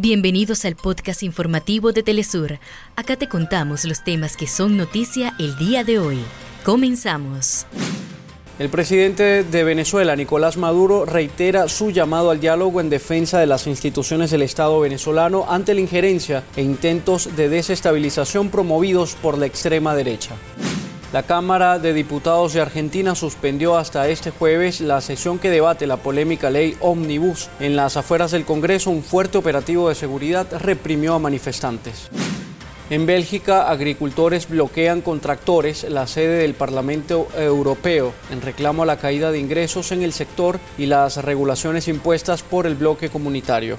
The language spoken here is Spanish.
Bienvenidos al podcast informativo de Telesur. Acá te contamos los temas que son noticia el día de hoy. Comenzamos. El presidente de Venezuela, Nicolás Maduro, reitera su llamado al diálogo en defensa de las instituciones del Estado venezolano ante la injerencia e intentos de desestabilización promovidos por la extrema derecha. La Cámara de Diputados de Argentina suspendió hasta este jueves la sesión que debate la polémica ley Omnibus. En las afueras del Congreso, un fuerte operativo de seguridad reprimió a manifestantes. En Bélgica, agricultores bloquean con tractores la sede del Parlamento Europeo en reclamo a la caída de ingresos en el sector y las regulaciones impuestas por el bloque comunitario.